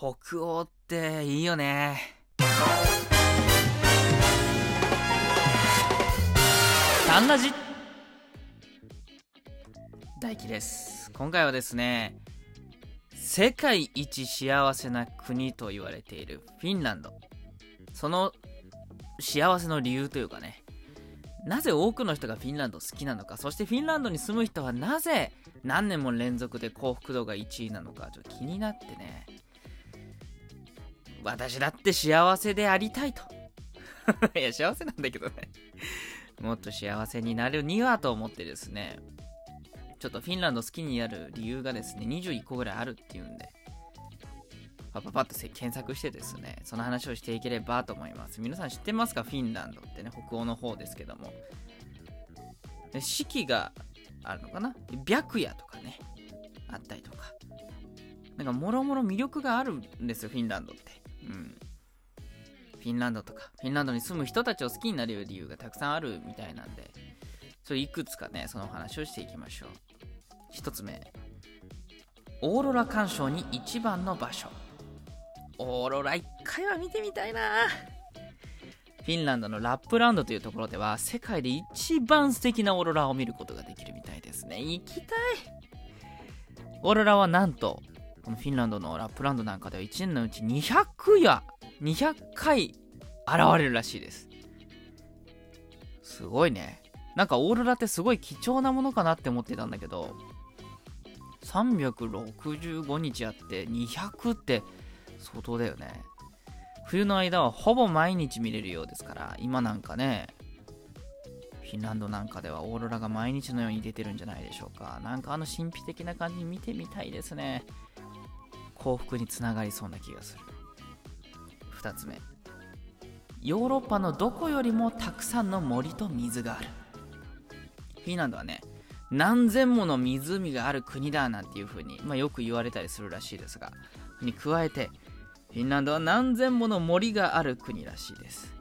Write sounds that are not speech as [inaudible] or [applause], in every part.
北欧っていいよね。サンラジ。大輝です。今回はですね世界一幸せな国と言われているフィンランド。その幸せの理由というかねなぜ多くの人がフィンランド好きなのかそしてフィンランドに住む人はなぜ何年も連続で幸福度が1位なのかちょっと気になってね。私だって幸せでありたいと [laughs] いや幸せなんだけどねもっと幸せになるにはと思ってですねちょっとフィンランド好きになる理由がですね21個ぐらいあるっていうんでパパパッと検索してですね、その話をしていければと思います。皆さん知ってますか？フィンランドってね、北欧の方ですけども。で四季があるのかな？白夜とかね、あったりとか。なんかもろもろ魅力があるんですよ、フィンランドって。フィンランドとか、フィンランドに住む人たちを好きになれる理由がたくさんあるみたいなんで、それいくつかね、その話をしていきましょう。一つ目。オーロラ鑑賞に一番の場所。オーロラ一回は見てみたいなフィンランドのラップランドというところでは世界で一番素敵なオーロラを見ることができるみたいですね行きたいオーロラはなんとこのフィンランドのラップランドなんかでは1年のうち200や200回現れるらしいです。すごいね。なんかオーロラってすごい貴重なものかなって思ってたんだけど365日あって200って相当だよね。冬の間はほぼ毎日見れるようですから今なんかねフィンランドなんかではオーロラが毎日のように出てるんじゃないでしょうか。なんかあの神秘的な感じ見てみたいですね。幸福につながりそうな気がする。2つ目。ヨーロッパのどこよりもたくさんの森と水がある。フィンランドはね何千もの湖がある国だなんていう風に、まあ、よく言われたりするらしいですがに加えてフィンランドは何千もの森がある国らしいです。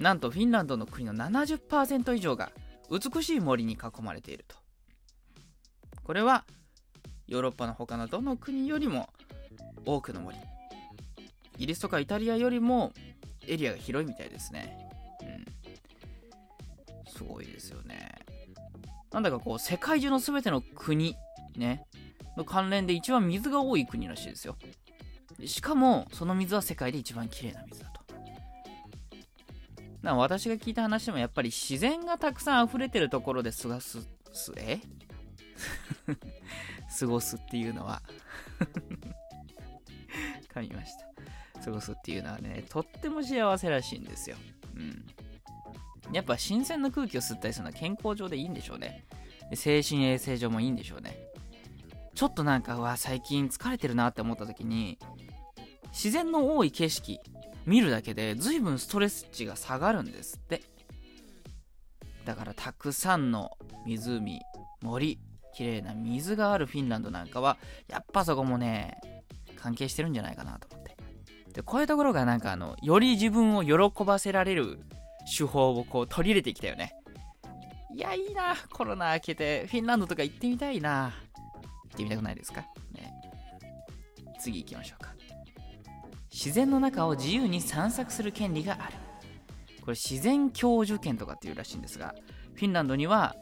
なんとフィンランドの国の70%以上が美しい森に囲まれていると。これはヨーロッパの他のどの国よりも多くの森。イギリスとかイタリアよりもエリアが広いみたいですね。うん。すごいですよね。なんだかこう世界中の全ての国ねの関連で一番水が多い国らしいですよ。しかもその水は世界で一番きれいな水だと。な私が聞いた話でもやっぱり自然がたくさん溢れてるところで過ごすすえ？[laughs] 過ごすっていうのは。[laughs] 噛みました。過ごすっていうのはねとっても幸せらしいんですよ。うん。やっぱ新鮮な空気を吸ったりするのは健康上でいいんでしょうね。精神衛生上もいいんでしょうね。ちょっとなんかわ最近疲れてるなって思った時に自然の多い景色見るだけで随分ストレス値が下がるんですって。だからたくさんの湖森綺麗な水があるフィンランドなんかはやっぱそこもね関係してるんじゃないかなと。でこういうところがなんかあのより自分を喜ばせられる手法をこう取り入れてきたよね。いやいいなコロナ明けてフィンランドとか行ってみたいな。行ってみたくないですか？ね。次行きましょうか。自然の中を自由に散策する権利がある。これ自然享受権とかっていうらしいんですがフィンランドには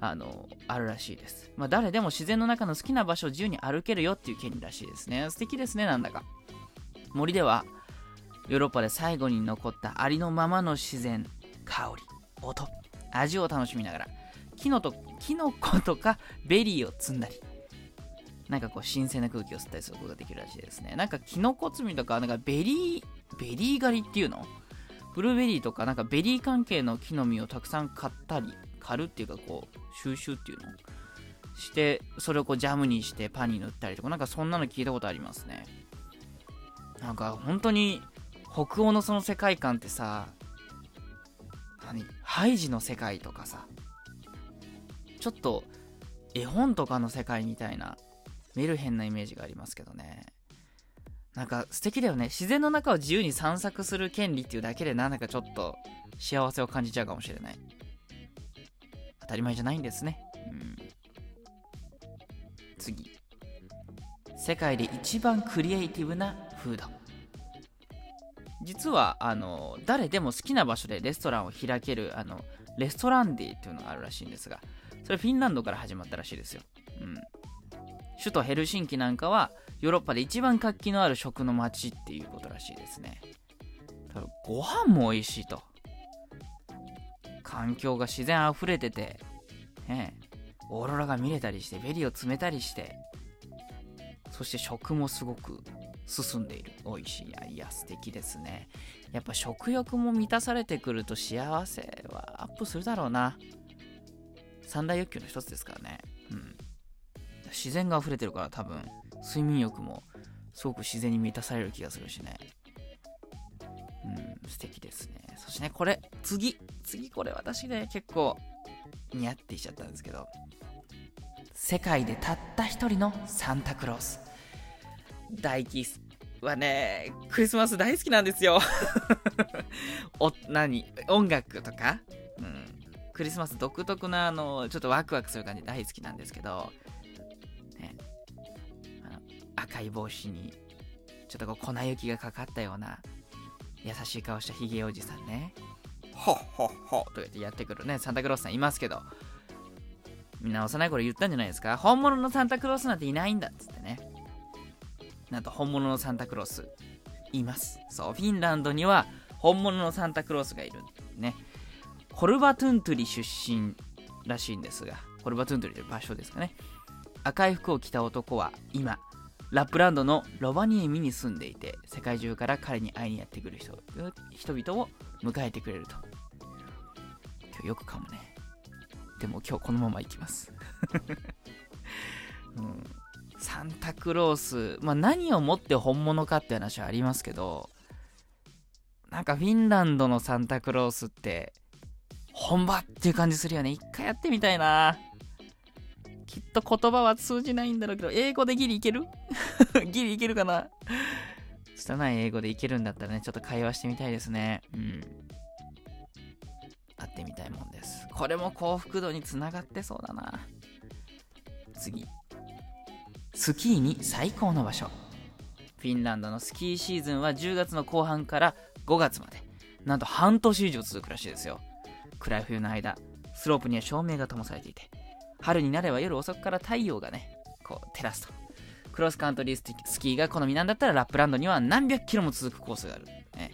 あのあるらしいです、まあ、誰でも自然の中の好きな場所を自由に歩けるよっていう権利らしいですね。素敵ですねなんだか。森ではヨーロッパで最後に残ったありのままの自然香り音味を楽しみながらキノとキノコとかベリーを摘んだりなんかこう新鮮な空気を吸ったりすることができるらしいですね。なんかキノコ摘みとか、なんかベリー、ベリー狩りっていうの？ブルーベリーとかなんかベリー関係の木の実をたくさん狩ったり、狩るっていうかこう、収集っていうの？して、それをこうジャムにしてパンに塗ったりとか、なんかそんなの聞いたことありますね。なんか本当に北欧のその世界観ってさ、何？ハイジの世界とかさ、ちょっと絵本とかの世界みたいなメルヘンなイメージがありますけどね。なんか素敵だよね。自然の中を自由に散策する権利っていうだけでなんだかちょっと幸せを感じちゃうかもしれない。当たり前じゃないんですね。うん。次。世界で一番クリエイティブなフード実はあの誰でも好きな場所でレストランを開けるあのレストランデーっていうのがあるらしいんですがそれフィンランドから始まったらしいですよ、うん、首都ヘルシンキなんかはヨーロッパで一番活気のある食の街っていうことらしいですね。ご飯も美味しいと。環境が自然あふれてて、ね、オーロラが見れたりしてベリーを摘めたりしてそして食もすごく進んでいる。美味しい。いや素敵ですね。やっぱ食欲も満たされてくると幸せはアップするだろうな。三大欲求の一つですからね。うん。自然が溢れてるから多分睡眠欲もすごく自然に満たされる気がするしね。うん素敵ですね。そしてねこれ次。次これ私ね結構似合ってきちゃったんですけど。世界でたった一人のサンタクロース。大輝はねクリスマス大好きなんですよ。[laughs] お何？音楽とか、うん、クリスマス独特なあのちょっとワクワクする感じ大好きなんですけど、ね、あの赤い帽子にちょっとこう粉雪がかかったような優しい顔したヒゲおじさんね。ほっほっほとか言ってやってくるね。サンタクロースさんいますけど。みんな幼い頃言ったんじゃないですか？本物のサンタクロースなんていないんだっつってねなんと本物のサンタクロースいます。そうフィンランドには本物のサンタクロースがいるね。コルバトゥントゥリ出身らしいんですがコルバトゥントゥリという場所ですかね。赤い服を着た男は今ラップランドのロバニエミに住んでいて世界中から彼に会いにやってくる人人々を迎えてくれると。今日よくかもね。でも今日このまま行きます、[laughs] うん、サンタクロース、まあ、何をもって本物かって話はありますけどなんかフィンランドのサンタクロースって本場っていう感じするよね。一回やってみたいな。きっと言葉は通じないんだろうけど英語でギリいける？[laughs] ギリいけるかな？拙い英語でいけるんだったらねちょっと会話してみたいですね。うん。会ってみたいもんです。これも幸福度につながってそうだな。次。スキーに最高の場所。フィンランドのスキーシーズンは10月の後半から5月まで。なんと半年以上続くらしいですよ。暗い冬の間スロープには照明が灯されていて春になれば夜遅くから太陽がねこう照らすと。クロスカントリースキーが好みなんだったらラップランドには何百キロも続くコースがある、ね、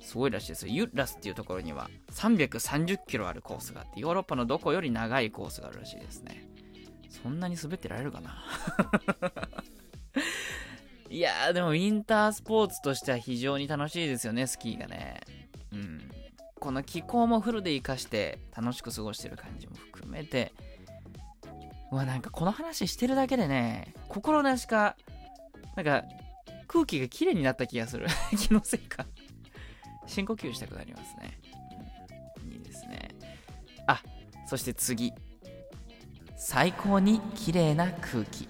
すごいらしいですよ。ユッラスっていうところには330キロあるコースがあって、ヨーロッパのどこより長いコースがあるらしいですね。そんなに滑ってられるかな？[laughs] いやー、でもウィンタースポーツとしては非常に楽しいですよね、スキーがね。うん。この気候もフルで活かして楽しく過ごしてる感じも含めて、うわ、なんかこの話してるだけでね、心なしか、なんか空気が綺麗になった気がする。[laughs] 気のせいか深呼吸したくなりますね。いいですね。あ、そして次。最高に綺麗な空気。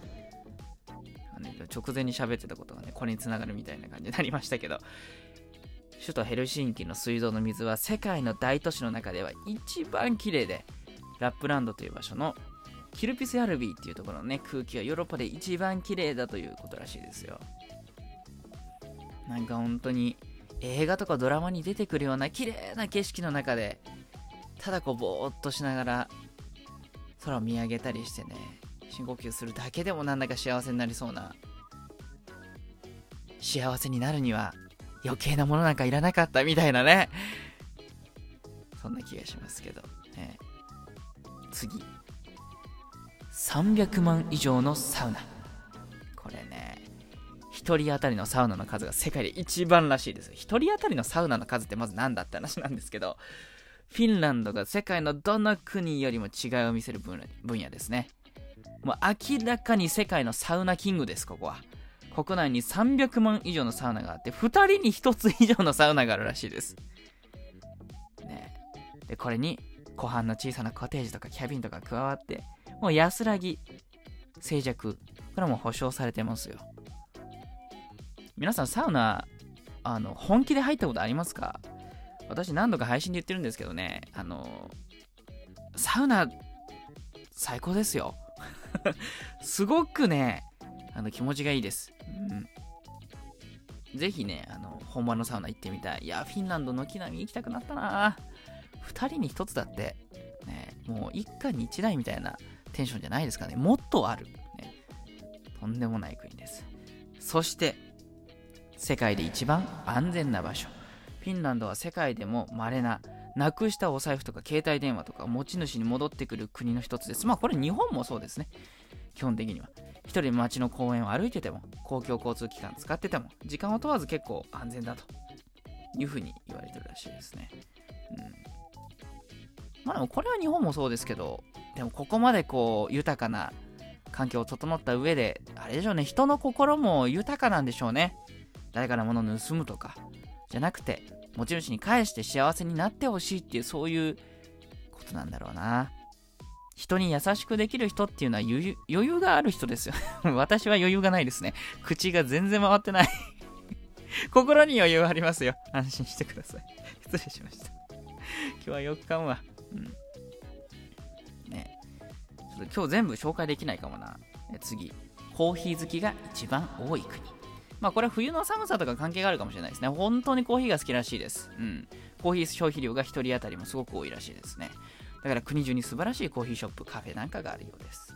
直前に喋ってたことがね、これにつながるみたいな感じになりましたけど、首都ヘルシンキの水道の水は世界の大都市の中では一番綺麗で、ラップランドという場所のキルピスヤルビーっていうところのね、空気はヨーロッパで一番綺麗だということらしいですよ。なんか本当に映画とかドラマに出てくるような綺麗な景色の中でただこうぼーっとしながら空を見上げたりしてね深呼吸するだけでもなんだか幸せになりそうな幸せになるには余計なものなんかいらなかったみたいなね。そんな気がしますけど、ね、次。300万以上のサウナ。これね1人当たりのサウナの数が世界で一番らしいです。1人当たりのサウナの数ってまず何だって話なんですけど、フィンランドが世界のどの国よりも違いを見せる分野ですね。もう明らかに世界のサウナキングです、ここは。国内に300万以上のサウナがあって、2人に1つ以上のサウナがあるらしいです。ねで、これに、湖畔の小さなコテージとかキャビンとか加わって、もう安らぎ、静寂、これも保証されてますよ。皆さんサウナ、あの、本気で入ったことありますか？私何度か配信で言ってるんですけどね、あの、サウナ、最高ですよ。[laughs] すごくね、あの気持ちがいいです。うん。ぜひね、あの、本場のサウナ行ってみたい。いや、フィンランド軒並み行きたくなったな2人に1つだって、ね、もう一家に一台みたいなテンションじゃないですかね。もっとある。ね、とんでもない国です。そして、世界で一番安全な場所。フィンランドは世界でも稀な、なくしたお財布とか携帯電話とか持ち主に戻ってくる国の一つです。まあこれ日本もそうですね。基本的には。一人街の公園を歩いてても、公共交通機関使ってても、時間を問わず結構安全だというふうに言われてるらしいですね。うん。まあでもこれは日本もそうですけど、でもここまでこう豊かな環境を整った上で、あれでしょうね、人の心も豊かなんでしょうね。誰かのものを盗むとか、じゃなくて、持ち主に返して幸せになってほしいっていう、そういうことなんだろうな。人に優しくできる人っていうのは余裕がある人ですよ。[laughs] 私は余裕がないですね。口が全然回ってない [laughs] 心に余裕ありますよ。安心してください。[laughs] 失礼しました。今日は4日は。うん。ねちょっと今日全部紹介できないかもな。次。コーヒー好きが一番多い国。まあこれは冬の寒さとか関係があるかもしれないですね。本当にコーヒーが好きらしいです。うん。コーヒー消費量が1人当たりもすごく多いらしいですね。だから国中に素晴らしいコーヒーショップ、カフェなんかがあるようです。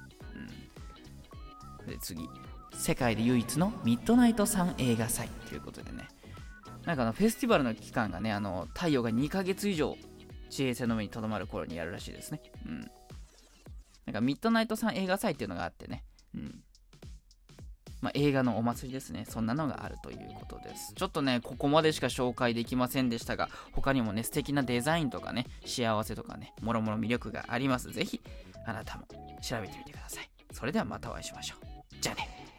うん、で次、世界で唯一のミッドナイトサン映画祭ということでね、なんかあのフェスティバルの期間がね、あの太陽が2ヶ月以上地平線の上にとどまる頃にやるらしいですね。うん。なんかミッドナイトサン映画祭っていうのがあってね、うん。まあ、映画のお祭りですね。そんなのがあるということです。ちょっとね、ここまでしか紹介できませんでしたが、他にもね、素敵なデザインとかね、幸せとかね、もろもろ魅力があります。ぜひ、あなたも調べてみてください。それではまたお会いしましょう。じゃあね。